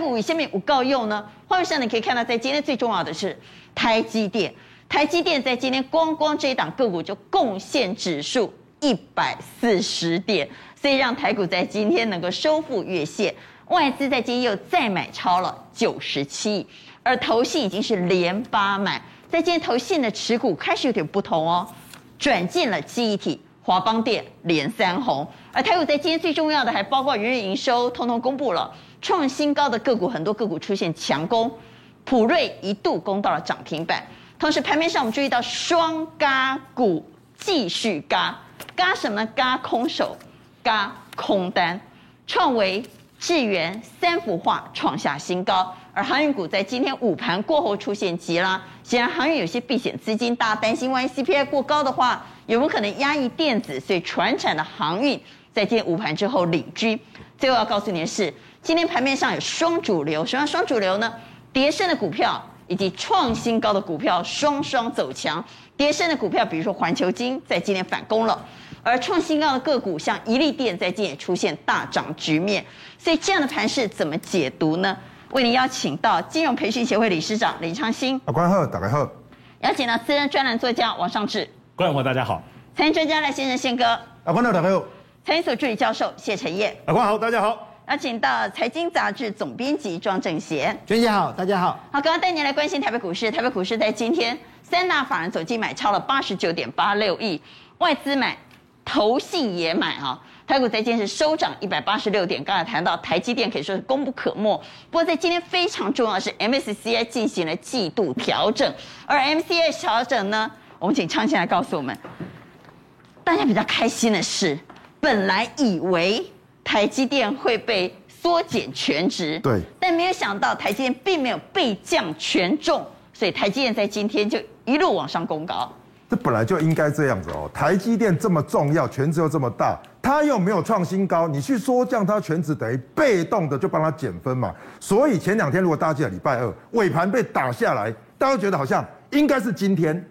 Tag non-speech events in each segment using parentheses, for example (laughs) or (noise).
股以下面不够用呢？画面上你可以看到，在今天最重要的是台积电，台积电在今天光光这一档个股就贡献指数一百四十点，所以让台股在今天能够收复月线。外资在今天又再买超了九十七亿，而投信已经是连八买，在今天投信的持股开始有点不同哦，转进了记忆体。华邦电连三红，而台股在今天最重要的还包括元月营收，通通公布了创新高的个股，很多个股出现强攻，普瑞一度攻到了涨停板。同时盘面上我们注意到双嘎股继续嘎嘎什么嘎？空手，嘎空单，创维、智源三幅画创下新高。而航运股在今天午盘过后出现急拉，显然航运有些避险资金，大家担心万一 CPI 过高的话。有没有可能压抑电子？所以传产的航运在今天午盘之后领军。最后要告诉您的是，今天盘面上有双主流，什么双主流呢？跌升的股票以及创新高的股票双双走强。跌升的股票，比如说环球金，在今天反攻了；而创新高的个股，像一利电，在今天也出现大涨局面。所以这样的盘势怎么解读呢？为您邀请到金融培训协会理事长林昌兴。啊，关好，大家好。邀请到资深专栏作家王尚志。观众朋友大家好，财经专家赖先生宪哥，啊，观众大家好，财经所助理教授谢晨彦，啊，关好，大家好，邀请到财经杂志总编辑庄正贤，娟姐好，大家好，好，刚刚带您来关心台北股市，台北股市在今天三大法人总计买超了八十九点八六亿，外资买，投信也买啊，台股在今天是收涨一百八十六点，刚才谈到台积电可以说是功不可没，不过在今天非常重要的是 MSCI 进行了季度调整，而 MSCI 调整呢？我们请昌兴来告诉我们，大家比较开心的是，本来以为台积电会被缩减权值，对，但没有想到台积电并没有被降权重，所以台积电在今天就一路往上攻高。这本来就应该这样子哦，台积电这么重要，权值又这么大，它又没有创新高，你去缩降它权值，等于被动的就帮它减分嘛。所以前两天如果大家记得礼拜二尾盘被打下来，大家觉得好像应该是今天。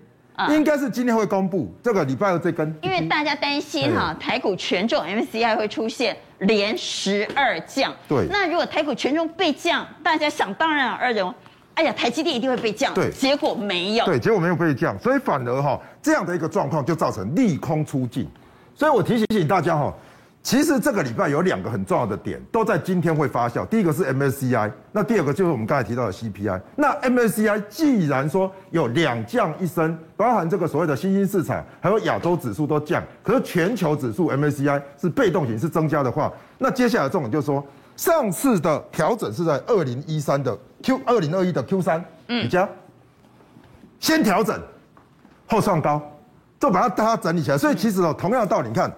应该是今天会公布这个礼拜二这根，因为大家担心哈，台股权重 MSCI 会出现连十二降。对，那如果台股权重被降，大家想当然而认为，哎呀，台积电一定会被降。对，结果没有。对，结果没有被降，所以反而哈这样的一个状况就造成利空出尽。所以我提醒提醒大家哈。其实这个礼拜有两个很重要的点，都在今天会发酵。第一个是 MSCI，那第二个就是我们刚才提到的 CPI。那 MSCI 既然说有两降一升，包含这个所谓的新兴市场，还有亚洲指数都降，可是全球指数 MSCI 是被动型是增加的话，那接下来重点就是说，上次的调整是在二零一三的 Q，二零二一的 Q 三，嗯，比较先调整后创高，就把它大家整理起来。所以其实哦，同样的道理，你看。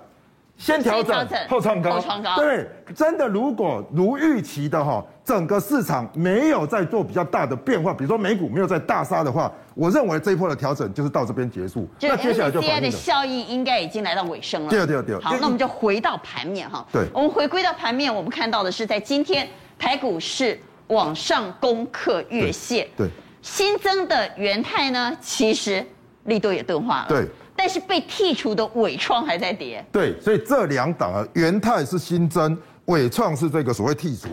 先调整后创高，高，对，真的如果如预期的哈，整个市场没有在做比较大的变化，比如说美股没有在大杀的话，我认为这一波的调整就是到这边结束。那接下来就 MSCI 的效益应该已经来到尾声了。对对对。好，那我们就回到盘面哈。对。我们回归到盘面，我们看到的是在今天台股是往上攻克月线。对。新增的元泰呢，其实力度也钝化了。对。但是被剔除的伟创还在跌，对，所以这两档啊，元泰是新增，伟创是这个所谓剔除。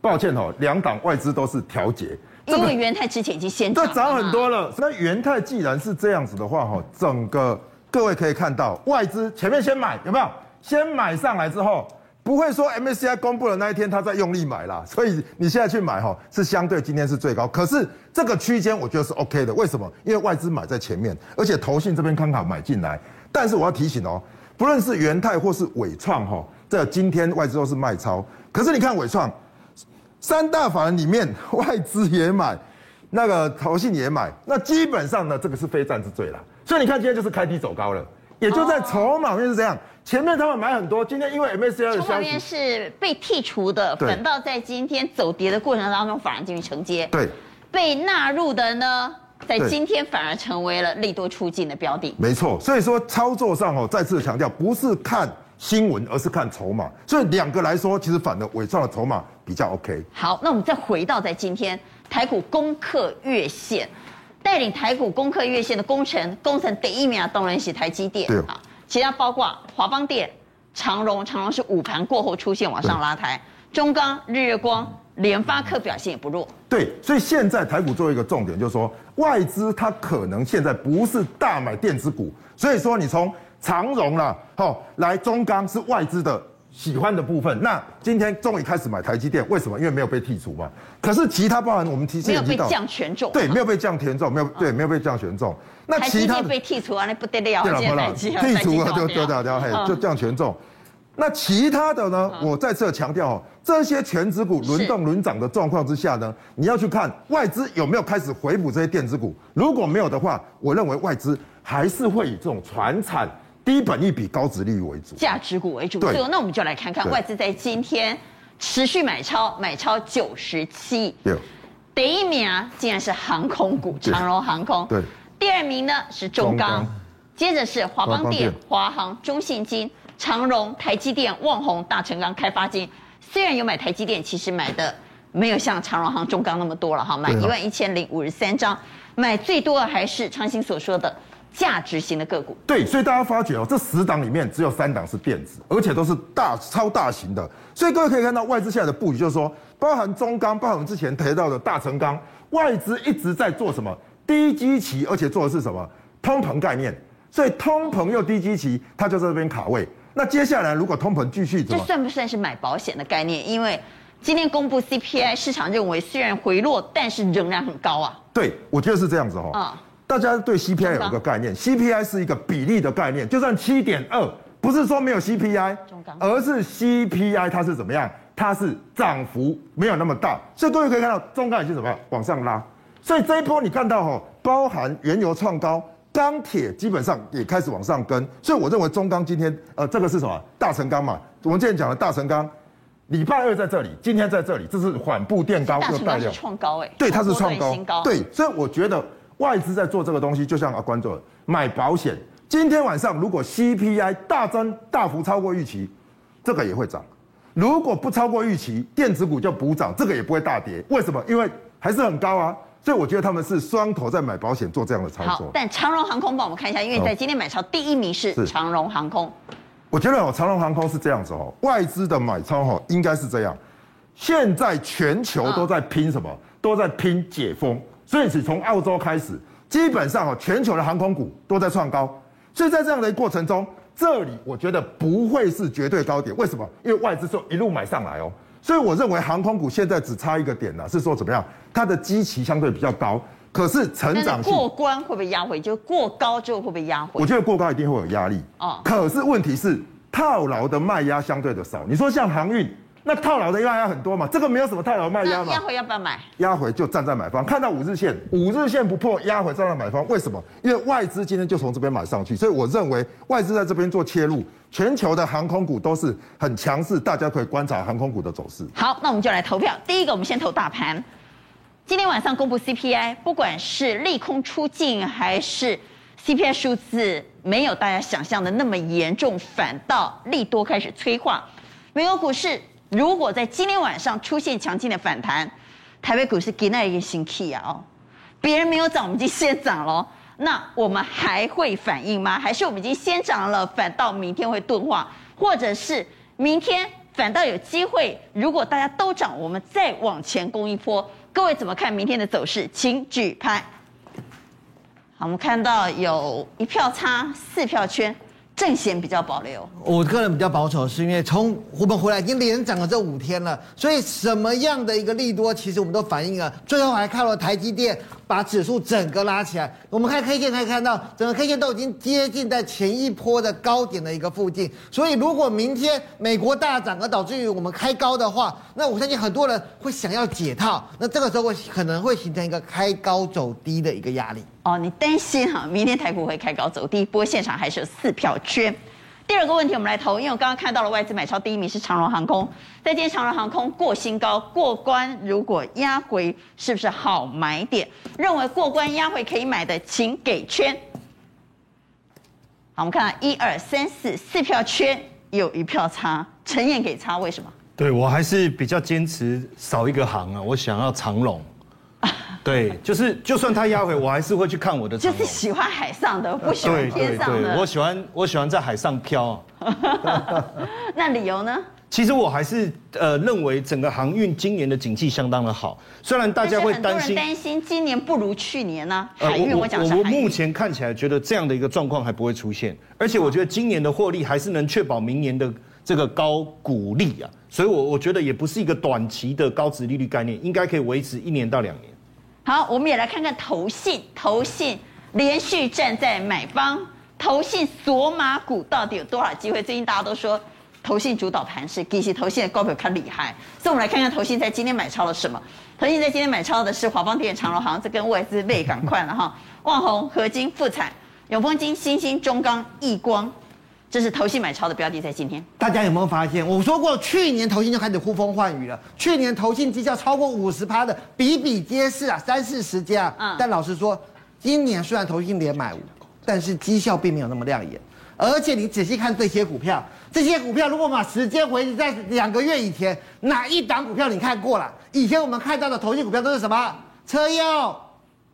抱歉哦，两档外资都是调节，因为元泰之前已经先涨，这，涨很多了。那元泰既然是这样子的话，哈，整个各位可以看到，外资前面先买有没有？先买上来之后。不会说 MSCI 公布的那一天，他在用力买啦，所以你现在去买哈，是相对今天是最高。可是这个区间我觉得是 OK 的，为什么？因为外资买在前面，而且投信这边刚好买进来。但是我要提醒哦，不论是元泰或是伟创哈，这今天外资都是卖超。可是你看伟创，三大法人里面外资也买，那个投信也买，那基本上呢，这个是非战之罪啦。所以你看今天就是开低走高了，也就在筹码面是这样。前面他们买很多，今天因为 MSCI 的消息是被剔除的，反倒在今天走跌的过程当中反而进行承接。对，被纳入的呢，在今天反而成为了利多出尽的标的。没错，所以说操作上哦，再次强调，不是看新闻，而是看筹码。所以两个来说，其实反而伪造的筹码比较 OK。好，那我们再回到在今天台股攻克月线，带领台股攻克月线的工程，工程第一名当然是台积电。对啊。其他包括华邦电、长荣，长荣是午盘过后出现往上拉抬，中钢、日月光联发科表现也不弱。对，所以现在台股做一个重点，就是说外资它可能现在不是大买电子股，所以说你从长荣啦，好来中钢是外资的。喜欢的部分，那今天终于开始买台积电，为什么？因为没有被剔除嘛。可是其他包含我们提，没有被降权重，对，没有被降权重，没有对，没有被降权重。那其他被剔除啊，那不得了，对了，剔除了就得了，掉，嘿，就降权重。那其他的呢？我再次强调哦，这些权值股轮动轮涨的状况之下呢，你要去看外资有没有开始回补这些电子股。如果没有的话，我认为外资还是会以这种传产。低本益比高值利率为主，价值股为主。对，那我们就来看看外资在今天持续买超，买超九十七。第一名啊，竟然是航空股，长荣航空。对，第二名呢是中钢，接着是华邦电、华航、中信金、长荣、台积电、旺宏、大成钢、开发金。虽然有买台积电，其实买的没有像长荣航、中钢那么多了哈，买一万一千零五十三张，买最多的还是昌兴所说的。价值型的个股，对，所以大家发觉哦，这十档里面只有三档是电子，而且都是大超大型的。所以各位可以看到外资现在的布局，就是说，包含中钢，包含我们之前提到的大成钢，外资一直在做什么低基期，而且做的是什么通膨概念。所以通膨又低基期，它就在这边卡位。那接下来如果通膨继续，这算不算是买保险的概念？因为今天公布 CPI，市场认为虽然回落，但是仍然很高啊。对，我觉得是这样子哦。啊。大家对 CPI 有一个概念，CPI 是一个比例的概念，就算七点二，不是说没有 CPI，而是 CPI 它是怎么样？它是涨幅没有那么大，所以各位可以看到中钢已经怎么样往上拉，所以这一波你看到哈，包含原油创高，钢铁基本上也开始往上跟，所以我认为中钢今天呃这个是什么？大成钢嘛，我们之前讲的大成钢，礼拜二在这里，今天在这里，这是缓步垫高又带量，创高哎，对，它是创高，对，所以我觉得。外资在做这个东西，就像啊，观众买保险。今天晚上如果 CPI 大增大幅超过预期，这个也会涨；如果不超过预期，电子股就补涨，这个也不会大跌。为什么？因为还是很高啊。所以我觉得他们是双头在买保险做这样的操作。但长荣航空帮我们看一下，因为在今天买超第一名是长荣航空。我觉得哦，长荣航空是这样子哦，外资的买超哈应该是这样。现在全球都在拼什么？都在拼解封。所以，只从澳洲开始，基本上哦，全球的航空股都在创高。所以在这样的过程中，这里我觉得不会是绝对高点。为什么？因为外资就一路买上来哦。所以我认为航空股现在只差一个点呢，是说怎么样？它的基期相对比较高，可是成长性过关会不会压回？就过高之后会不会压回？我觉得过高一定会有压力哦。可是问题是套牢的卖压相对的少。你说像航运。那套牢的卖压很多嘛，这个没有什么套牢卖压嘛。压回要不要买？压回就站在买方，看到五日线，五日线不破，压回站在买方。为什么？因为外资今天就从这边买上去，所以我认为外资在这边做切入，全球的航空股都是很强势，大家可以观察航空股的走势。好，那我们就来投票。第一个，我们先投大盘。今天晚上公布 CPI，不管是利空出尽，还是 CPI 数字没有大家想象的那么严重，反倒利多开始催化，美国股市。如果在今天晚上出现强劲的反弹，台北股市给那一个新 key 啊哦，别人没有涨，我们已经先涨了，那我们还会反应吗？还是我们已经先涨了，反倒明天会钝化，或者是明天反倒有机会？如果大家都涨，我们再往前攻一波，各位怎么看明天的走势？请举牌。好，我们看到有一票差，四票圈。正弦比较保留，我个人比较保守，是因为从湖北回来已经连涨了这五天了，所以什么样的一个利多，其实我们都反映了。最后还看了台积电把指数整个拉起来，我们看 K 线可以看到，整个 K 线都已经接近在前一波的高点的一个附近。所以如果明天美国大涨而导致于我们开高的话，那我相信很多人会想要解套，那这个时候会可能会形成一个开高走低的一个压力。哦，你担心哈，明天台股会开高走低，不过现场还是有四票圈。第二个问题，我们来投，因为我刚刚看到了外资买超第一名是长荣航空，在今天长荣航空过新高过关，如果压回是不是好买点？认为过关压回可以买的，请给圈。好，我们看一二三四四票圈，有一票差，陈燕给差，为什么？对我还是比较坚持少一个行啊，我想要长荣。对，就是就算它压回，我还是会去看我的。就是喜欢海上的，不喜欢天上的。对对对，我喜欢我喜欢在海上飘。(laughs) 那理由呢？其实我还是呃认为整个航运今年的景气相当的好，虽然大家会担心担心今年不如去年呢、啊。海运我讲我我目前看起来觉得这样的一个状况还不会出现，而且我觉得今年的获利还是能确保明年的这个高股利啊，所以我我觉得也不是一个短期的高值利率概念，应该可以维持一年到两年。好，我们也来看看投信，投信连续站在买方，投信锁码股到底有多少机会？最近大家都说。投信主导盘势，其实投信的高票看厉害，所以我们来看看投信在今天买超了什么。投信在今天买超的是华邦电、长荣，好像这跟外资类赶快了哈。旺宏、合金、富彩、永丰金、新兴、中钢、亿光，这是投信买超的标的，在今天。大家有没有发现？我说过，去年投信就开始呼风唤雨了，去年投信绩效超过五十趴的比比皆是啊，三四十家。嗯。但老实说，今年虽然投信连买五，但是绩效并没有那么亮眼。而且你仔细看这些股票，这些股票如果把时间回在两个月以前，哪一档股票你看过了？以前我们看到的投信股票都是什么？车用，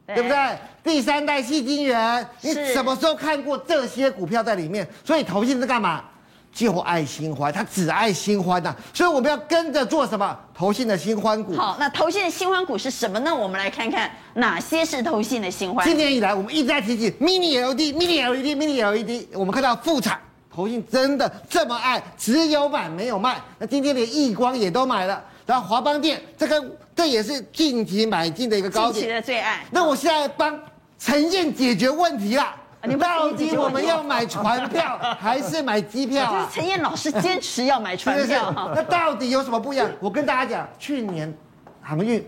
对，不对？第三代矽晶圆，你什么时候看过这些股票在里面？所以投信是干嘛？就爱新欢，他只爱新欢呐、啊，所以我们要跟着做什么？投信的新欢股。好，那投信的新欢股是什么呢？我们来看看哪些是投信的新欢。今年以来，我们一直在提起 mini LED、mini LED、mini LED。我们看到富彩，投信真的这么爱，只有买没有卖。那今天连亿光也都买了，然后华邦电，这个这也是近期买进的一个高点。近期的最爱。那我现在帮陈燕解决问题啦。你到底我们要买船票 (laughs) 还是买机票啊？陈燕老师坚持要买船票。那到底有什么不一样？(laughs) 我跟大家讲，去年航运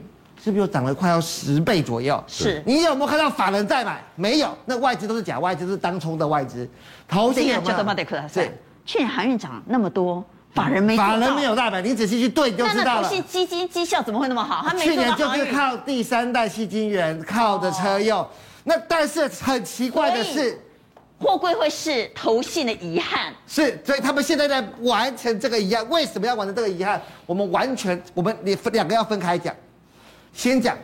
是不是又涨了快要十倍左右？是。你有没有看到法人在买？没有，那外资都是假外资，是当冲的外资。投信有没有？对。去年航运涨那么多，法人没法人没有大买，你仔细去对就知道了。那投信基金绩效怎么会那么好？他去年就是靠第三代吸金源，靠着车用。那但是很奇怪的是，货柜会是投信的遗憾。是，所以他们现在在完成这个遗憾。为什么要完成这个遗憾？我们完全，我们你分两个要分开讲。先讲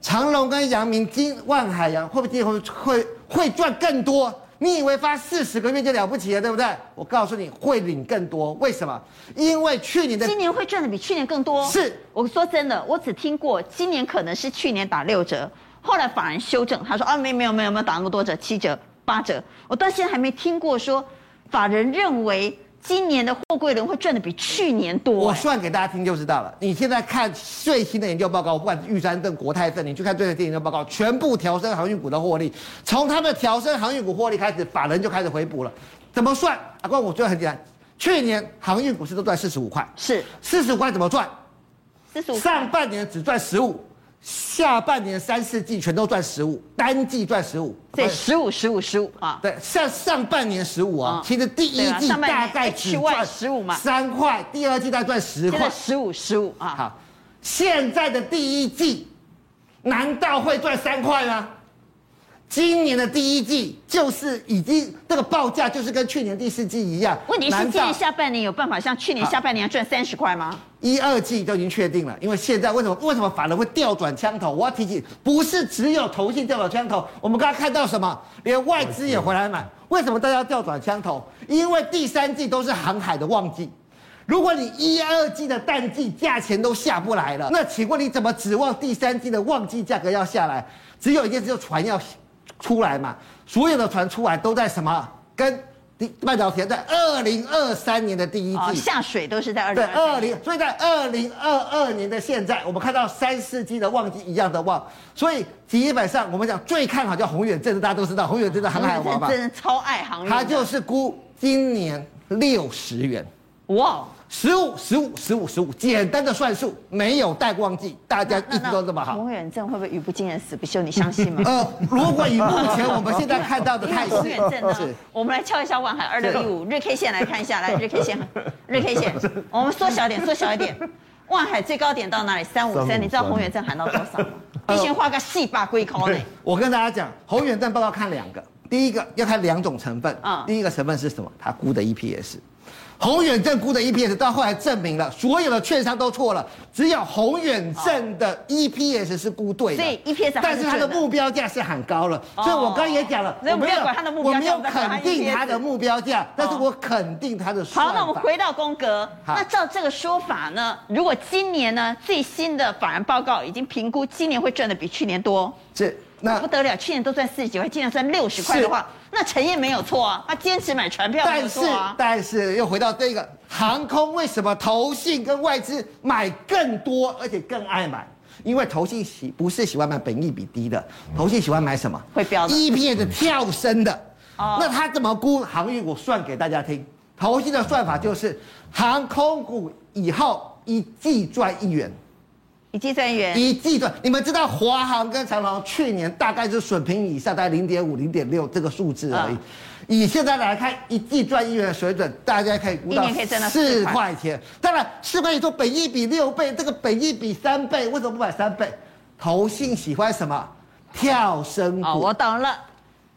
长隆跟阳明、金万海洋会不会会会会赚更多？你以为发四十个月就了不起了，对不对？我告诉你会领更多。为什么？因为去年的今年会赚的比去年更多。是，我说真的，我只听过今年可能是去年打六折。后来法人修正，他说啊，没没有没有没有打那么多折，七折八折。我到现在还没听过说法人认为今年的货柜轮会赚的比去年多。我算给大家听就知道了。你现在看最新的研究报告，不管玉山证、国泰证，你去看最新的研究报告，全部调升航运股的获利。从他们调升航运股获利开始，法人就开始回补了。怎么算？阿光，我觉得很简单。去年航运股市都赚四十五块，是四十五块怎么赚？四十五。上半年只赚十五。下半年三四季全都赚十五，单季赚十五，对，十五十五十五啊，对，上上半年十五啊，其实第一季大概只赚十五嘛，三块，第二季再赚十块，十五十五啊，好，现在的第一季难道会赚三块吗？今年的第一季就是已经这个报价就是跟去年第四季一样。问题是今年下半年有办法像去年下半年赚三十块吗？一二季都已经确定了，因为现在为什么为什么反人会调转枪头？我要提醒，不是只有投信调转枪头，我们刚刚看到什么，连外资也回来买。为什么大家要调转枪头？因为第三季都是航海的旺季，如果你一二季的淡季价钱都下不来了，那请问你怎么指望第三季的旺季价格要下来？只有一件事，就船要。出来嘛，所有的船出来都在什么？跟半导体在二零二三年的第一季、哦、下水都是在二零二零，所以在二零二二年的现在，我们看到三四季的旺季一样的旺，所以基本上我们讲最看好叫宏远，这个大家都知道，宏远真的航海王吧，(laughs) 真的超爱航运，他就是估今年六十元，哇。十五十五十五十五，简单的算术，没有带旺季，大家一直都这么好。鸿远证会不会语不惊人死不休？你相信吗？(laughs) 呃，如果以目前我们现在看到的态势？(laughs) 我们来敲一下万海二六一五日 K 线来看一下，来 (laughs) 日 K 线，日 K 线，我们缩小点，缩小一点。万海最高点到哪里？三五三，你知道鸿远证喊到多少吗？你先画个细把龟壳呢。我跟大家讲，鸿远证报告看两个。第一个要看两种成分啊，第一个成分是什么？它估的 EPS。鸿远正估的 EPS 到后来证明了，所有的券商都错了，只有宏远正的 EPS 是估对的。所以 EPS，但是它的目标价是很高了。所以我刚刚也讲了，我没有我没有肯定它的目标价，但是我肯定它的。好，那我们回到宫格。那照这个说法呢，如果今年呢最新的法人报告已经评估今年会赚的比去年多，这那不得了，去年都赚四十几块，今年赚六十块的话。那陈燕没有错啊，他坚持买船票没有错啊。但是，但是又回到这个航空，为什么投信跟外资买更多，而且更爱买？因为投信喜不是喜欢买本益比低的，投信喜欢买什么？会飙的。EPS 的跳升的。哦。那他怎么估航运？我算给大家听。投信的算法就是航空股以后一季赚一元。一季赚一元，一季赚。你们知道华航跟长隆去年大概是水平以下，大概零点五、零点六这个数字而已。以现在来看，一季赚一元的水准，大家可以估到四块钱。当然，四块钱说本一比六倍，这个本一比三倍，为什么不买三倍？投信喜欢什么？跳升股。哦，我懂了。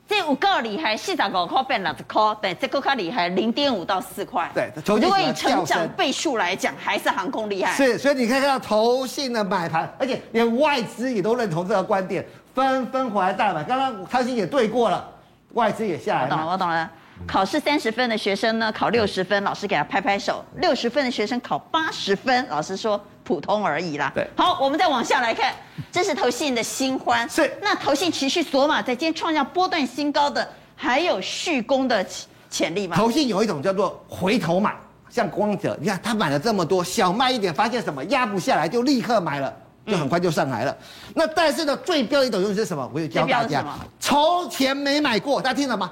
这五够厉害，四十五块变六十块，对，这个较厉害，零点五到四块。对，如果以成长倍数来讲，还是航空厉害。是，所以你可以看到投信的买盘，而且连外资也都认同这个观点，纷纷回来大买。刚刚开心也对过了，外资也下来了。我懂了，我懂了。考试三十分的学生呢，考六十分，老师给他拍拍手；六十分的学生考八十分，老师说普通而已啦。对，好，我们再往下来看，这是投信的新欢。是，那投信持续索马，在今天创下波段新高的，还有续攻的潜力吗？投信有一种叫做回头买，像光泽，你看他买了这么多，小卖一点，发现什么压不下来，就立刻买了，就很快就上来了。嗯、那但是呢，最标一种就是什么？我有教大家，从前没买过，大家听了吗？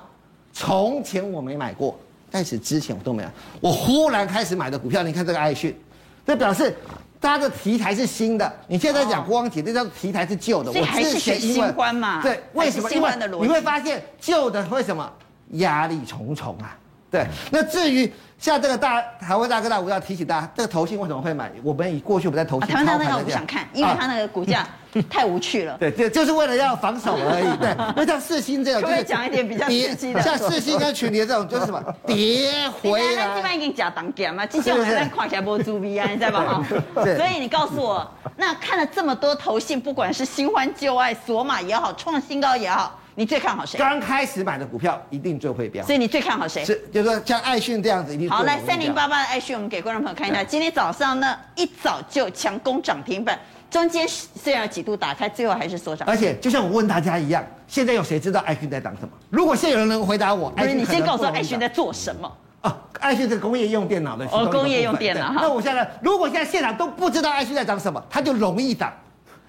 从前我没买过，但是之前我都没有。我忽然开始买的股票，你看这个爱讯，这表示它的题材是新的。你现在讲光体，这叫题材是旧的。我还是选新欢嘛？对，为什么？因为你会发现旧的为什么压力重重啊？对，那至于像这个大台湾大哥大，我要提醒大家，这个投信为什么会买？我们以过去我们在投信，台湾大哥大我不想看，因为它那个股价 (laughs) 太无趣了。对，就就是为了要防守而已。对，(laughs) 那像四星这种，就是讲一点比较刺激的，像四星跟群联这种，就是什么跌回来。那基本已经假当家嘛，之前我们在看起来不猪逼啊，你知道吗？(laughs) 所以你告诉我，那看了这么多投信，不管是新欢旧爱、锁码也好，创新高也好。你最看好谁？刚开始买的股票一定最会飙，所以你最看好谁？是，就是说像爱讯这样子，一定好。来，三零八八的爱讯，我们给观众朋友看一下。今天早上呢，一早就强攻涨停板，中间虽然有几度打开，最后还是缩涨。而且就像我问大家一样，现在有谁知道爱讯在涨什么？如果现在有人能回答我，不是你先告诉我爱讯在做什么？啊，爱讯是工业用电脑的哦，工业用电脑。那我现在，如果现在现场都不知道爱讯在涨什么，它就容易涨。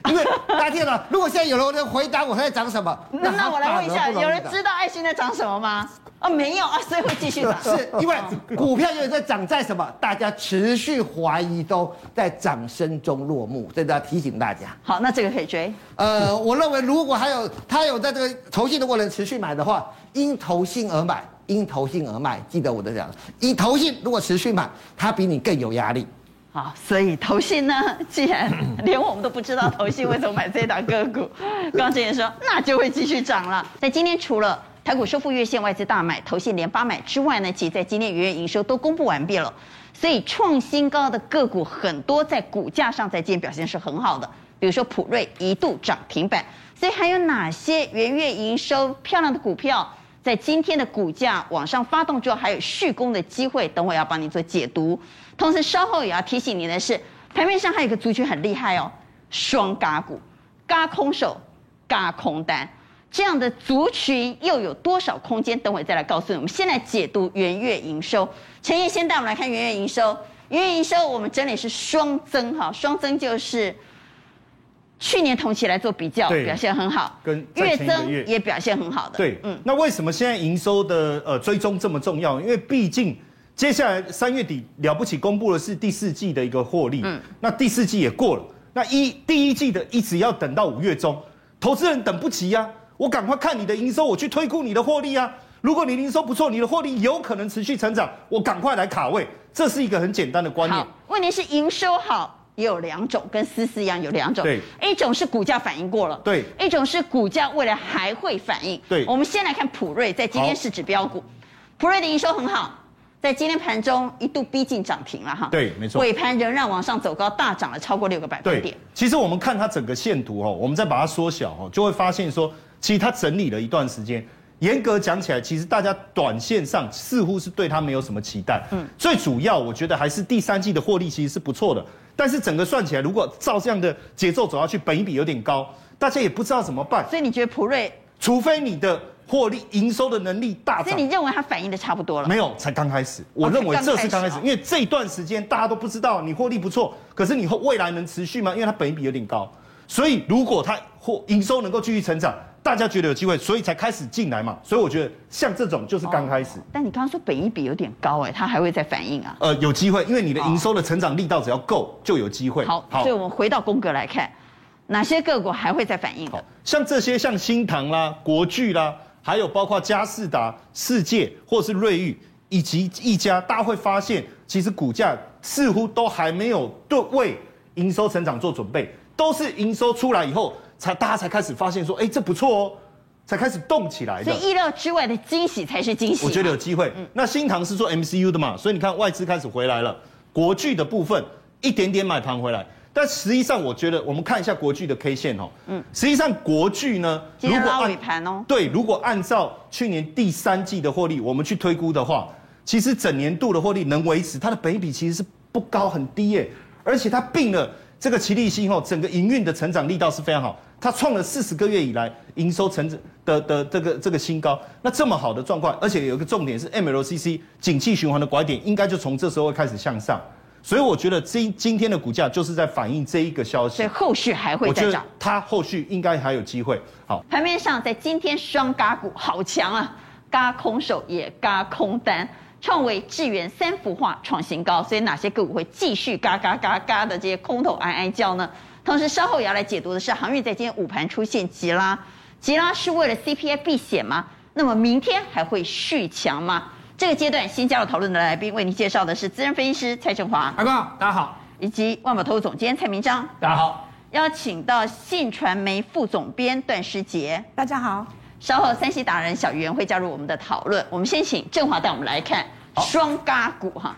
(laughs) 因为大家听了，如果现在有人回答我，他在涨什么？那那我来问一下，有人知道爱心在涨什么吗？啊，没有啊，(laughs) 所以会继续涨。是因为股票有在涨在什么？大家持续怀疑都在掌声中落幕，这都要提醒大家。好，那这个可以追。呃，我认为如果还有他有在这个投信，如果能持续买的话，因投信而买，因投信而卖。记得我的讲，因投信如果持续买，他比你更有压力。好，所以投信呢，(laughs) 既然连我们都不知道投信为什么买这档个股，(laughs) 刚才也说，那就会继续涨了。在今天除了台股收复月线、外资大买、投信连八买之外呢，其实在今天元月营收都公布完毕了，所以创新高的个股很多，在股价上在今天表现是很好的，比如说普瑞一度涨停板，所以还有哪些元月营收漂亮的股票？在今天的股价往上发动之后，还有续攻的机会，等会要帮你做解读。同时，稍后也要提醒你的是，盘面上还有一个族群很厉害哦，双嘎股，嘎空手，嘎空单，这样的族群又有多少空间？等会再来告诉你。我们先来解读元月营收。陈曄先带我们来看元月营收。元月营收我们整理是双增哈，双增就是。去年同期来做比较，表现很好，跟月增也表现很好的。对，嗯，那为什么现在营收的呃追踪这么重要？因为毕竟接下来三月底了不起公布的是第四季的一个获利，嗯，那第四季也过了，那一第一季的一直要等到五月中，投资人等不及呀、啊，我赶快看你的营收，我去推估你的获利啊。如果你营收不错，你的获利有可能持续成长，我赶快来卡位，这是一个很简单的观念。好，问题是营收好。也有两种，跟思思一样有两种。对，一种是股价反应过了，对，一种是股价未来还会反应。对，我们先来看普瑞，在今天是指标股，普瑞的营收很好，在今天盘中一度逼近涨停了哈。对，没错。尾盘仍然往上走高，大涨了超过六个百分点。其实我们看它整个线图哦，我们再把它缩小哦，就会发现说，其实它整理了一段时间。严格讲起来，其实大家短线上似乎是对它没有什么期待。嗯，最主要我觉得还是第三季的获利其实是不错的，但是整个算起来，如果照这样的节奏走下去，本益比有点高，大家也不知道怎么办。所以你觉得普瑞，除非你的获利营收的能力大涨，所以你认为它反应的差不多了？没有，才刚开始。我认为这是刚开始，因为这一段时间大家都不知道你获利不错，可是你后未来能持续吗？因为它本益比有点高，所以如果它获营收能够继续成长。大家觉得有机会，所以才开始进来嘛。所以我觉得像这种就是刚开始。但你刚刚说本益比有点高哎，它还会再反应啊？呃，有机会，因为你的营收的成长力道只要够，就有机会。好，所以我们回到宫格来看，哪些个股还会再反应的？像这些，像新唐啦、国巨啦，还有包括佳士达、世界或是瑞昱以及一家，大家会发现，其实股价似乎都还没有对为营收成长做准备，都是营收出来以后。才大家才开始发现说，哎、欸，这不错哦，才开始动起来的。所以意料之外的惊喜才是惊喜。我觉得有机会。嗯、那新塘是做 MCU 的嘛，所以你看外资开始回来了。国巨的部分一点点买盘回来，但实际上我觉得我们看一下国巨的 K 线哦。嗯。实际上国巨呢，如果按尾盘哦，对，如果按照去年第三季的获利，我们去推估的话，其实整年度的获利能维持，它的本益比其实是不高很低耶，而且它并了这个奇力新后，整个营运的成长力道是非常好。它创了四十个月以来营收成长的的这个这个新高，那这么好的状况，而且有一个重点是 MLCC 景气循环的拐点，应该就从这时候会开始向上，所以我觉得今今天的股价就是在反映这一个消息，所以后续还会再涨，它后续应该还有机会。好，盘面上在今天双嘎股好强啊，嘎空手也嘎空单，创维、智源三幅画创新高，所以哪些个股会继续嘎嘎嘎嘎的这些空头哀哀叫呢？同时，稍后也要来解读的是，航运在今天午盘出现急拉，急拉是为了 CPI 避险吗？那么明天还会续强吗？这个阶段新加入讨论的来宾，为您介绍的是资深分析师蔡振华，阿哥大家好，以及万宝投资总监蔡明章，大家好，邀请到信传媒副总编段世杰，大家好，稍后三 C 达人小袁会加入我们的讨论。我们先请正华带我们来看双嘎股哈。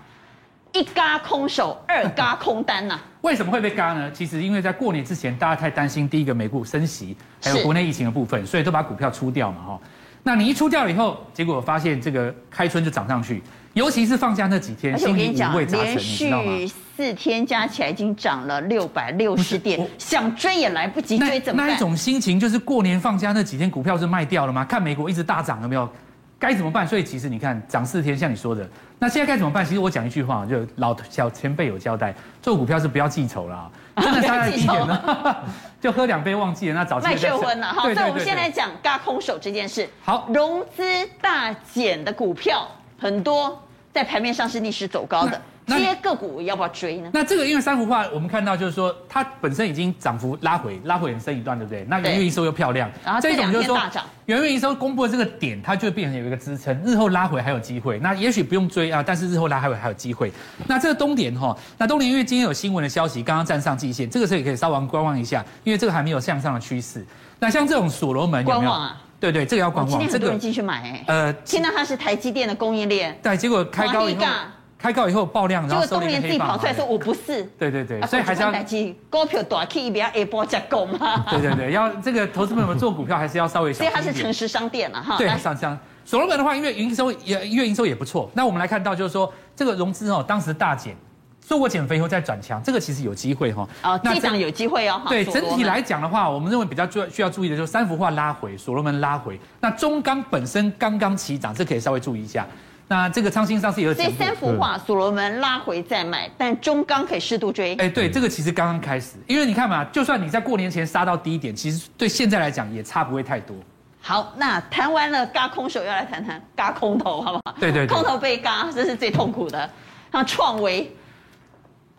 一嘎空手，二嘎空单呐、啊？(laughs) 为什么会被嘎呢？其实因为在过年之前，大家太担心第一个美股升息，还有国内疫情的部分，所以都把股票出掉嘛哈。那你一出掉了以后，结果发现这个开春就涨上去，尤其是放假那几天，心里五味杂陈，你知道吗？连续四天加起来已经涨了六百六十点，想追也来不及追，怎么办？那一种心情就是过年放假那几天股票是卖掉了吗？看美国一直大涨，有没有？该怎么办？所以其实你看涨四天，像你说的，那现在该怎么办？其实我讲一句话，就老小前辈有交代，做股票是不要记仇啦，(laughs) 真的杀在低点呢，(laughs) 就喝两杯忘记了，那早卖血昏了哈。所以我们先来讲嘎空手这件事。好，融资大减的股票很多，在盘面上是逆势走高的。这些个股要不要追呢？那这个因为三幅画，我们看到就是说，它本身已经涨幅拉回，拉回很深一段，对不对？那元月营收又漂亮，然后这种就是说，元月营收公布的这个点，它就会变成有一个支撑，日后拉回还有机会。那也许不用追啊，但是日后拉回还有机会。那这个东联哈，那东联因为今天有新闻的消息，刚刚站上季线，这个时候也可以稍微观望一下，因为这个还没有向上的趋势。那像这种所罗门有没有？观望啊？对对，这个要观望。今天很多人进去买哎。呃，听到它是台积电的供应链，对，结果开高以后。开高以后爆量，然后收了一个黑棒。结果东联自己跑出来说我不是。对对对，所以还是要。股票短期不要一波再攻嘛。对对对，要这个投资朋友们做股票还是要稍微小心。所以它是诚实商店了哈。对，上上所罗门的话，因为营收也因为营收也不错。那我们来看到就是说，这个融资哦，当时大减，做过减肥以后再转强，这个其实有机会哈。哦，这档有机会哦。对，整体来讲的话，我们认为比较注需要注意的就是三幅画拉回，所罗门拉回。那中钢本身刚刚起涨，这可以稍微注意一下。那这个昌兴上市也有讲，所以三幅画所罗门拉回再买，但中钢可以适度追。哎，对，这个其实刚刚开始，因为你看嘛，就算你在过年前杀到低点，其实对现在来讲也差不会太多。好，那谈完了嘎空手，要来谈谈嘎空头，好不好？对对对，空头被嘎，这是最痛苦的。那创惟，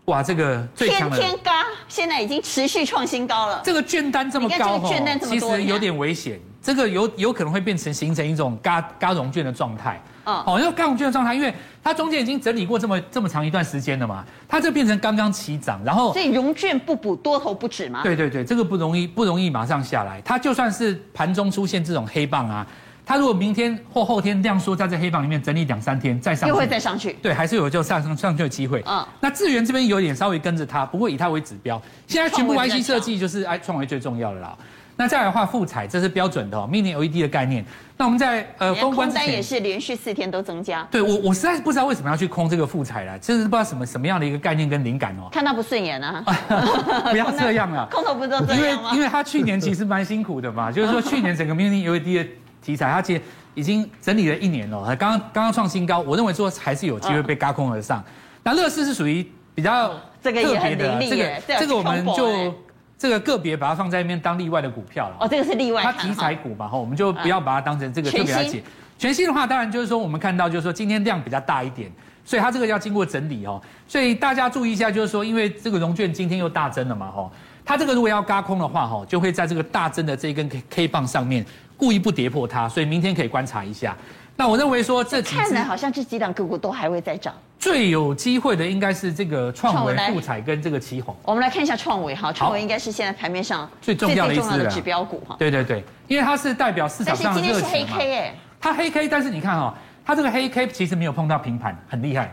哇，这个最天天轧，现在已经持续创新高了。这个券单这么高，券单这么多，其实有点危险。这个有有可能会变成形成一种嘎嘎融券的状态。嗯哦，因为嘎融券的状态，因为它中间已经整理过这么这么长一段时间了嘛，它这变成刚刚起涨，然后所以融券不补，多头不止嘛。对对对，这个不容易不容易马上下来。它就算是盘中出现这种黑棒啊，它如果明天或后天量缩在这黑榜里面整理两三天再上去，又会再上去。对，还是有就上升上去的机会。嗯那智源这边有点稍微跟着它，不过以它为指标，现在全部 IC 设计就是 I 创维最重要的啦。那再来的话，富彩这是标准的、哦、Mini LED 的概念。那我们在呃连封关单也是连续四天都增加，对我我实在是不知道为什么要去空这个富彩了，真是不知道什么什么样的一个概念跟灵感哦。看他不顺眼啊。(laughs) 不要这样啊！(laughs) 空头不是都这因为？因为他去年其实蛮辛苦的嘛，就是说去年整个 Mini LED 的题材，它其实已经整理了一年了，它刚刚刚刚创新高，我认为说还是有机会被嘎空而上。那乐视是属于比较特别的啊凌厉耶这个这个我们就耶这个个别把它放在那边当例外的股票了。哦，这个是例外它题材股嘛，哈，我们就不要把它当成这个特别来解。全新的话，当然就是说我们看到就是说今天量比较大一点，所以它这个要经过整理哦。所以大家注意一下，就是说因为这个融券今天又大增了嘛，哈，它这个如果要嘎空的话，哈，就会在这个大增的这一根 K K 棒上面故意不跌破它，所以明天可以观察一下。那我认为说这几只看来好像这几档个股都还会再涨。最有机会的应该是这个创创维富彩跟这个奇宏。我们来看一下创维哈，创维应该是现在盘面上最重要的指标股哈。对对对，因为它是代表市但是场上的今天是黑。K 哎，它黑 K，但是你看哦，它这个黑 K 其实没有碰到平盘，很厉害。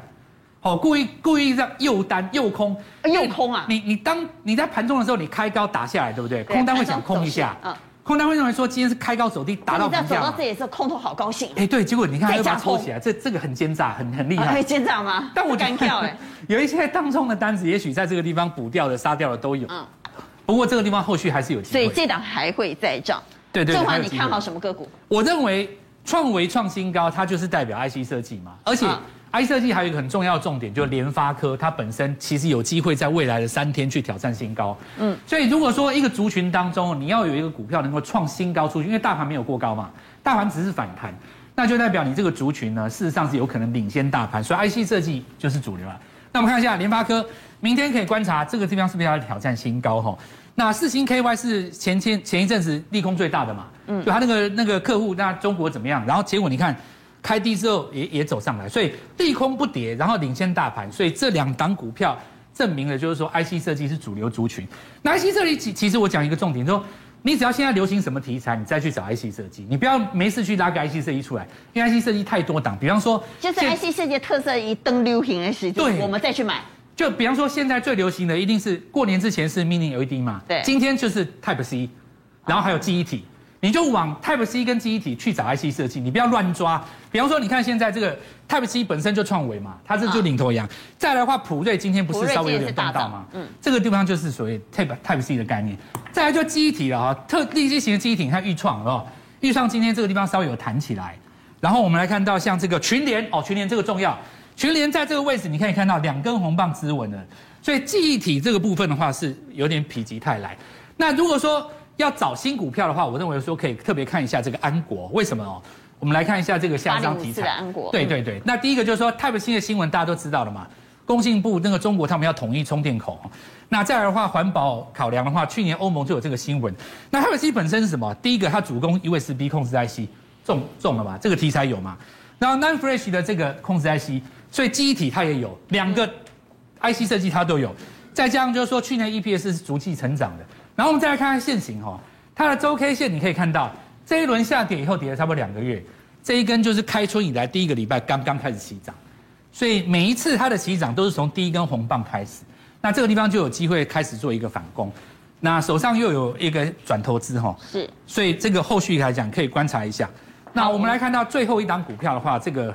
哦，故意故意让右单右空，右空啊你你当你在盘中的时候，你开高打下来，对不对？对空单会想空一下，空单会认为说今天是开高走低，达到你知道走到这里的时候，空头好高兴，哎，对，结果你看它又把它抽起来，这这个很奸诈，很很厉害啊可以。见涨吗？但我觉干跳哎，(laughs) 有一些当中的单子，也许在这个地方补掉的、杀掉的都有。嗯，不过这个地方后续还是有机会。所以这档还会再涨。对对，正华，你看好什么个股？我认为创维创新高，它就是代表 IC 设计嘛，而且嗯 IC 设计还有一个很重要的重点，就是联发科它本身其实有机会在未来的三天去挑战新高。嗯，所以如果说一个族群当中，你要有一个股票能够创新高出去，因为大盘没有过高嘛，大盘只是反弹，那就代表你这个族群呢，事实上是有可能领先大盘，所以 IC 设计就是主流了。那我们看一下联发科，明天可以观察这个地方是不是要挑战新高哈？那四星 KY 是前前前一阵子利空最大的嘛，嗯，就他那个那个客户，那中国怎么样？然后结果你看开低之后也也走上来，所以利空不跌，然后领先大盘，所以这两档股票证明了就是说 IC 设计是主流族群。那 IC 设计其其实我讲一个重点，就是说你只要现在流行什么题材，你再去找 IC 设计，你不要没事去拉个 IC 设计出来，因为 IC 设计太多档，比方说就是 IC 世界特色一登流行的时间，对。我们再去买。就比方说，现在最流行的一定是过年之前是 Mini LED 嘛，对。今天就是 Type C，然后还有记忆体，你就往 Type C 跟记忆体去找 IC 设计，你不要乱抓。比方说，你看现在这个 Type C 本身就创维嘛，它这就领头羊。再来的话，普瑞今天不是稍微有点动荡吗？嗯，这个地方就是所谓 Type Type C 的概念。再来就记忆体了啊，特立基型的记忆体，你看裕创哦，预创今天这个地方稍微有弹起来。然后我们来看到像这个群联哦，群联这个重要，群联在这个位置你可以看到两根红棒支稳了。所以记忆体这个部分的话是有点否极泰来。那如果说要找新股票的话，我认为说可以特别看一下这个安国，为什么哦？我们来看一下这个下一张题材。的安国。对对对，那第一个就是说 Type C 的新闻大家都知道了嘛，工信部那个中国他们要统一充电口。那再来的话，环保考量的话，去年欧盟就有这个新闻。那 Type C 本身是什么？第一个它主攻 USB 控制 IC，中中了嘛？这个题材有嘛？然后 NAND Flash 的这个控制 IC，所以记忆体它也有两个。IC 设计它都有，再加上就是说去年 EPS 是逐季成长的，然后我们再来看看线型哈，它的周 K 线你可以看到这一轮下跌以后跌了差不多两个月，这一根就是开春以来第一个礼拜刚刚开始起涨，所以每一次它的起涨都是从第一根红棒开始，那这个地方就有机会开始做一个反攻，那手上又有一个转投资哈，是，所以这个后续来讲可以观察一下。那我们来看到最后一档股票的话，这个。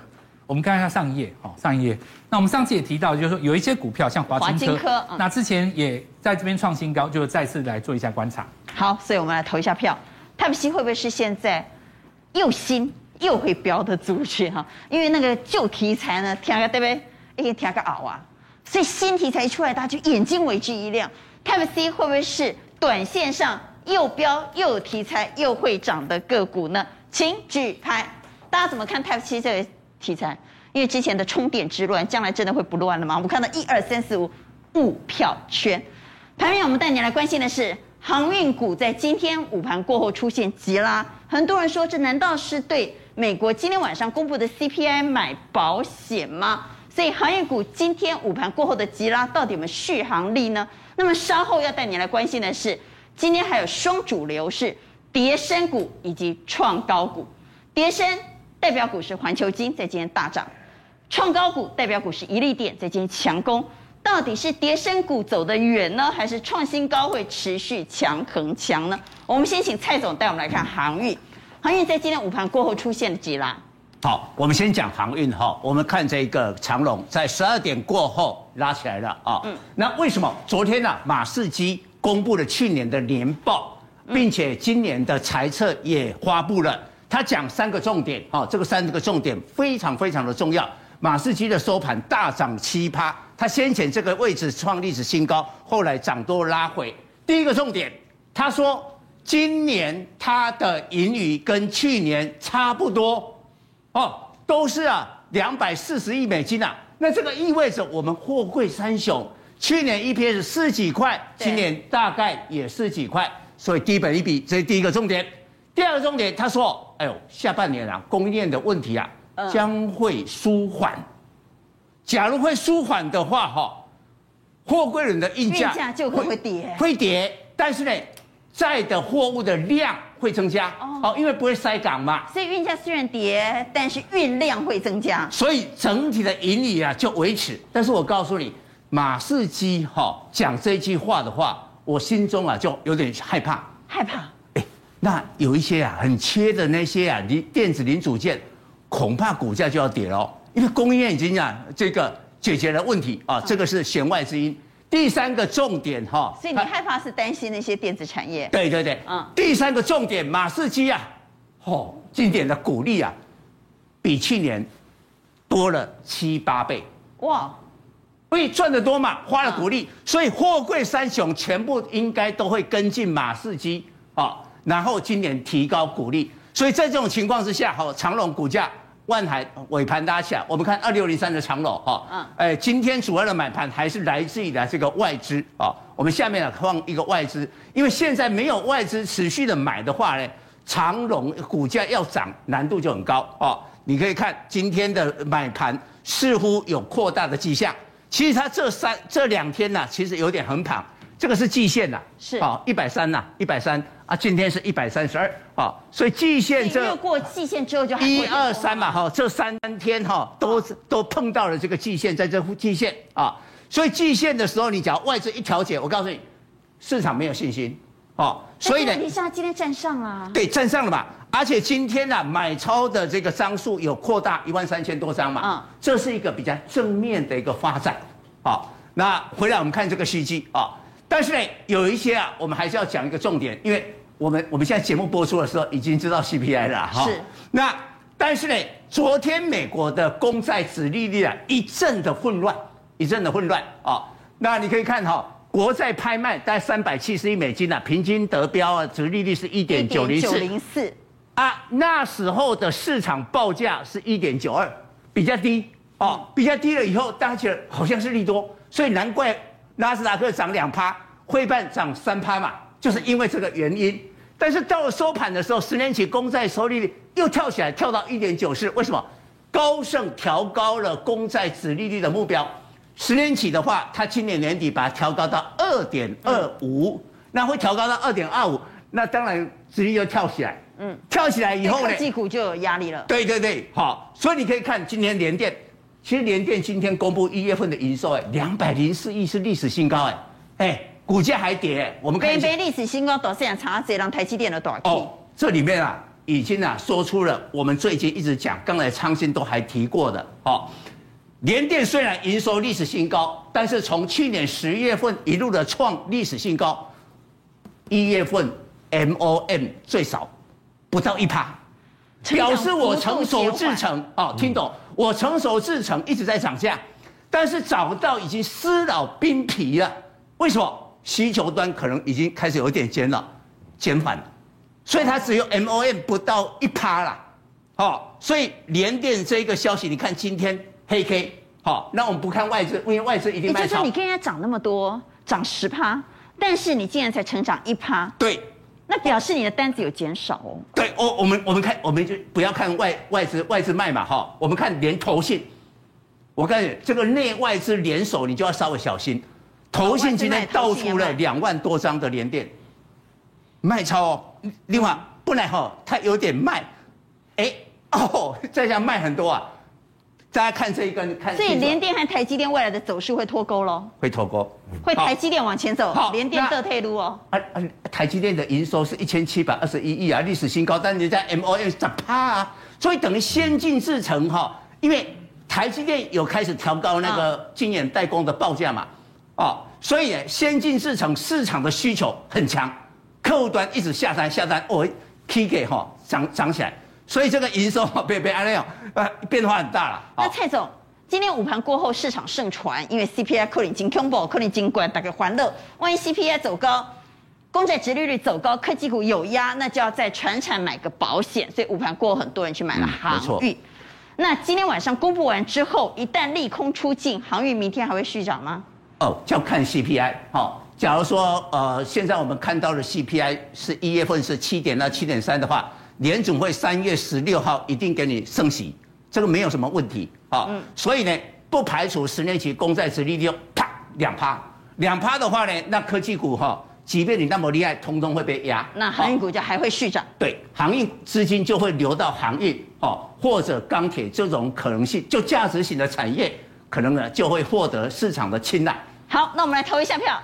我们看一下上一页，好，上一页。那我们上次也提到，就是说有一些股票像华金科，那之前也在这边创新高，就再次来做一下观察。好，所以我们来投一下票。Type C 会不会是现在又新又会飙的族群哈？因为那个旧题材呢，听个对不对？一个听个熬啊，所以新题材一出来，大家就眼睛为之一亮。Type C 会不会是短线上又飙又有题材又会涨的个股呢？请举牌，大家怎么看 Type C 这个？题材，因为之前的充电之乱，将来真的会不乱了吗？我们看到一二三四五五票圈，盘面我们带你来关心的是航运股在今天午盘过后出现急拉，很多人说这难道是对美国今天晚上公布的 CPI 买保险吗？所以航运股今天午盘过后的急拉到底有没有续航力呢？那么稍后要带你来关心的是，今天还有双主流是跌升股以及创高股，跌升代表股是环球金在今天大涨，创高股代表股是一利电在今天强攻。到底是跌升股走得远呢，还是创新高会持续强恒强呢？我们先请蔡总带我们来看航运。航运在今天午盘过后出现了急拉。好，我们先讲航运哈。我们看这个长龙在十二点过后拉起来了啊。嗯。那为什么昨天呢、啊？马士基公布了去年的年报，并且今年的财测也发布了。他讲三个重点啊，这个三个重点非常非常的重要。马士基的收盘大涨七趴，它先前这个位置创历史新高，后来涨多拉回。第一个重点，他说今年它的盈余跟去年差不多，哦，都是啊两百四十亿美金啊。那这个意味着我们货柜三雄去年 EPS 四几块，今年大概也是几块，所以低本一比，这是第一个重点。第二个重点，他说，哎呦，下半年啊供应链的问题啊。将会舒缓。假如会舒缓的话，哈，货柜轮的运价就会跌，会跌。但是呢，载的货物的量会增加哦，因为不会塞港嘛。所以运价虽然跌，但是运量会增加。所以整体的盈利啊就维持。但是我告诉你，马士基哈讲这句话的话，我心中啊就有点害怕。害怕？哎，那有一些啊很缺的那些啊零电子零组件。恐怕股价就要跌了，因为供应链已经啊这个解决了问题啊，这个是弦外之音。第三个重点哈，所以你害怕是担心那些电子产业？对对对，嗯。第三个重点，马士基啊，哦，今年的股利啊，比去年多了七八倍。哇，所以赚得多嘛，花了股利，所以货柜三雄全部应该都会跟进马士基啊，然后今年提高股利。所以在这种情况之下，哈，长荣股价万海尾盘拉起来。我们看二六零三的长荣，哈，嗯，哎，今天主要的买盘还是来自于的这个外资啊。我们下面啊放一个外资，因为现在没有外资持续的买的话呢，长荣股价要涨难度就很高啊。你可以看今天的买盘似乎有扩大的迹象，其实它这三这两天呢，其实有点横盘。这个是季线呐，是。啊，一百三呐，一百三啊，今天是一百三十二啊，所以季线这过季线之后就一二三嘛哈，这三天哈都都碰到了这个季线，在这季线啊，所以季线的时候，你只要外资一调节，我告诉你，市场没有信心哦，所以呢，你像今天站上啊，对，站上了嘛，而且今天呢，买超的这个张数有扩大一万三千多张嘛，嗯，这是一个比较正面的一个发展，好，那回来我们看这个 C G 啊。但是呢，有一些啊，我们还是要讲一个重点，因为我们我们现在节目播出的时候已经知道 CPI 了哈。是。那但是呢，昨天美国的公债殖利率啊一阵的混乱，一阵的混乱啊。那你可以看哈，国债拍卖大概三百七十亿美金啊，平均得标啊，殖利率是一点九零四。九零四。啊，那时候的市场报价是一点九二，比较低哦，比较低了以后，大家觉得好像是利多，所以难怪。纳斯达克涨两趴，费半涨三趴嘛，就是因为这个原因。但是到了收盘的时候，十年期公债收益率又跳起来，跳到一点九四。为什么？高盛调高了公债子利率的目标，十年期的话，它今年年底把它调高到二点二五，那会调高到二点二五，那当然子利率又跳起来。嗯，跳起来以后呢，科技股就有压力了。对对对，好，所以你可以看今天联电。其实联电今天公布一月份的营收，哎，两百零四亿是历史新高，哎，哎，股价还跌，我们看一下。历史新高，董事长查这让台积电的短哦，这里面啊，已经啊说出了我们最近一直讲，刚才昌兴都还提过的，哦，联电虽然营收历史新高，但是从去年十月份一路的创历史新高，一月份 MOM 最少不到一趴。表示我成熟制成哦，听懂？我成熟制成一直在涨价，但是找不到已经撕老冰皮了。为什么？需求端可能已经开始有点减了，减缓了，所以它只有 MOM 不到一趴啦。哦，所以联电这一个消息，你看今天黑 K，好，那我们不看外资，因为外资一定卖超。也就是说，你跟人家涨那么多，涨十趴。但是你竟然才成长一趴，对，那表示你的单子有减少哦。对，我我们我们看，我们就不要看外外资外资卖嘛哈，我们看连投信，我告诉你，这个内外资联手，你就要稍微小心。投信今天倒出了两万多张的连电，卖超哦。另外，不然哈，它有点卖，哎哦，这下卖很多啊。大家看这一根，看。所以联电和台积电未来的走势会脱钩喽？会脱钩，会台积电往前走，好，联电得退路哦。啊啊，台积电的营收是一千七百二十一亿啊，历史新高，但人家 MOS 十趴啊，所以等于先进制程哈，因为台积电有开始调高那个晶圆代工的报价嘛，哦，所以先进制程市场的需求很强，客户端一直下单下单，哦，K 给哈涨涨起来。所以这个营收别别安利哦，呃，变化很大了。那蔡总，今天午盘过后，市场盛传，因为 CPI 可能金 combo 可能金关大概欢乐，万一 CPI 走高，公债殖利率走高，科技股有压，那就要在船产买个保险。所以午盘过后，很多人去买了航运。嗯、那今天晚上公布完之后，一旦利空出尽，航运明天还会续涨吗？哦，就要看 CPI。好，假如说呃，现在我们看到的 CPI 是一月份是七点到七点三的话。联总会三月十六号一定给你升息，这个没有什么问题啊。嗯、所以呢，不排除十年期公债殖利率啪两趴，两趴的话呢，那科技股哈，即便你那么厉害，通通会被压。那航运股价还会续涨？对，航运资金就会流到航运哦，或者钢铁这种可能性，就价值型的产业，可能呢就会获得市场的青睐。好，那我们来投一下票。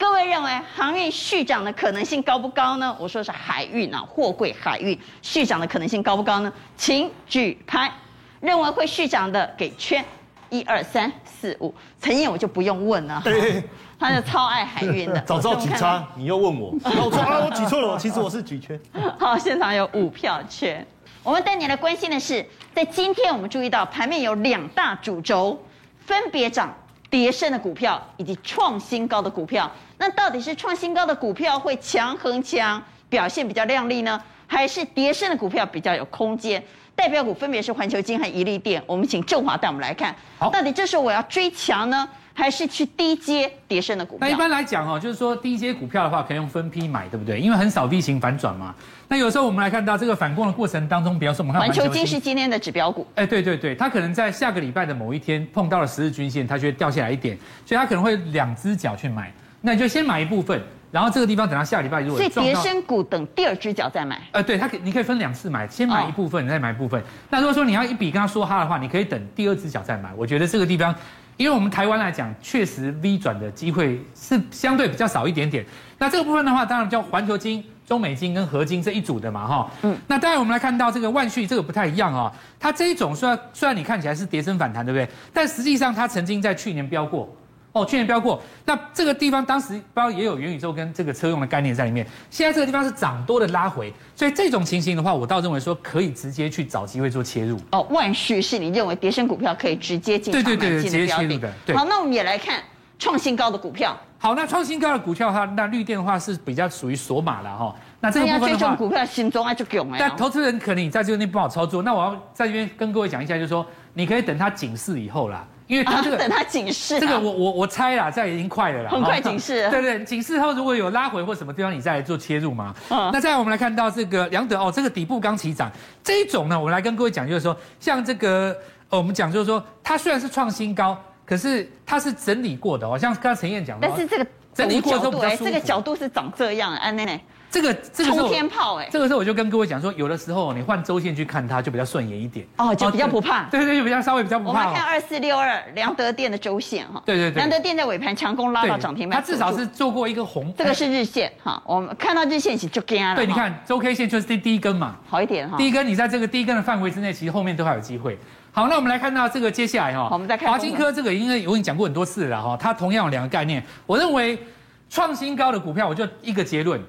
各位认为航运续涨的可能性高不高呢？我说是海运啊，货柜海运续涨的可能性高不高呢？请举牌。认为会续涨的给圈，一二三四五。陈燕我就不用问了，(laughs) 对他就超爱海运的。(laughs) 早知道举叉，你又问我，我错啊，(laughs) 我举错了，其实我是举圈。好，现场有五票圈。我们带你来关心的是，在今天我们注意到盘面有两大主轴，分别涨。跌升的股票以及创新高的股票，那到底是创新高的股票会强横强表现比较亮丽呢，还是跌升的股票比较有空间？代表股分别是环球金和宜利店。我们请郑华带我们来看，到底这时候我要追强呢，还是去低阶跌升的股票？那一般来讲哦，就是说低阶股票的话，可以用分批买，对不对？因为很少 V 型反转嘛。那有时候我们来看到这个反攻的过程当中，比方说我们看环球金是今天的指标股，哎，对对对，它可能在下个礼拜的某一天碰到了十日均线，它就会掉下来一点，所以它可能会两只脚去买，那你就先买一部分，然后这个地方等到下礼拜如果所以跌升股等第二只脚再买，呃，对，它可你可以分两次买，先买一部分，再买一部分。那如果说你要一笔跟他说哈的话，你可以等第二只脚再买。我觉得这个地方。因为我们台湾来讲，确实 V 转的机会是相对比较少一点点。那这个部分的话，当然叫环球金、中美金跟合金这一组的嘛，哈。嗯。那当然我们来看到这个万旭，这个不太一样啊。它这一种虽然虽然你看起来是跌升反弹，对不对？但实际上它曾经在去年飙过。哦，去年飙过，那这个地方当时包也有元宇宙跟这个车用的概念在里面。现在这个地方是涨多的拉回，所以这种情形的话，我倒认为说可以直接去找机会做切入。哦，万旭是你认为跌升股票可以直接进场买进的标的。直接切入的。对。好，那我们也来看创新高的股票。好，那创新高的股票的话，那绿电的话是比较属于锁码了哈。那这个部分的话，这种股票心中爱就囧哎。但投资人可能你在这边不好操作，那我要在这边跟各位讲一下，就是说你可以等它警示以后啦。因为他这个、啊、等他警示、啊，这个我我我猜啦，这样已经快了啦，很快警示。(laughs) 对对，警示后如果有拉回或什么地方，你再来做切入嘛。嗯，那再来我们来看到这个良德哦，这个底部刚起涨这一种呢，我们来跟各位讲，就是说像这个呃，我们讲就是说它虽然是创新高，可是它是整理过的哦，像刚才陈燕讲的，但是这个整理过之后哎，这个角度是长这样，哎奶奶。这个这个冲天炮哎，这个时候我就跟各位讲说，有的时候你换周线去看它，就比较顺眼一点哦，就比较不怕。对对，就比较稍微比较不怕。我们看二四六二良德电的周线哈，对对对，良德电在尾盘强攻拉到涨停板，它至少是做过一个红。这个是日线哈，我们看到日线起就惊了。对，你看周 K 线就是第第一根嘛，好一点哈。第一根你在这个第一根的范围之内，其实后面都还有机会。好，那我们来看到这个接下来哈，我们再看华金科这个，因为我已经讲过很多次了哈，它同样有两个概念。我认为创新高的股票，我就一个结论。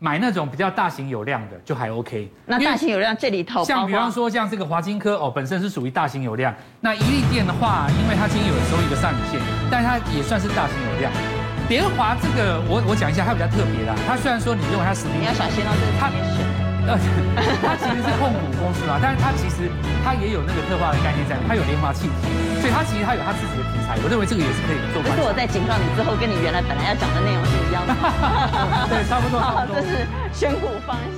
买那种比较大型有量的就还 OK。那大型有量这里头，像比方说像这个华金科哦，本身是属于大型有量。那一利电的话，因为它今天有收一个上影线，但它也算是大型有量。联华这个我我讲一下，它比较特别啦。它虽然说你认为它实力，你要小心哦，这个它它其实是控股公司嘛，但是它其实它也有那个特化的概念在，它有联华气体，所以它其实它有它自己的题材。我认为这个也是可以做。可是我在警告你之后，跟你原来本来要讲的内容是一样的。(laughs) 对，差不多。好，(laughs) 这是选股方向。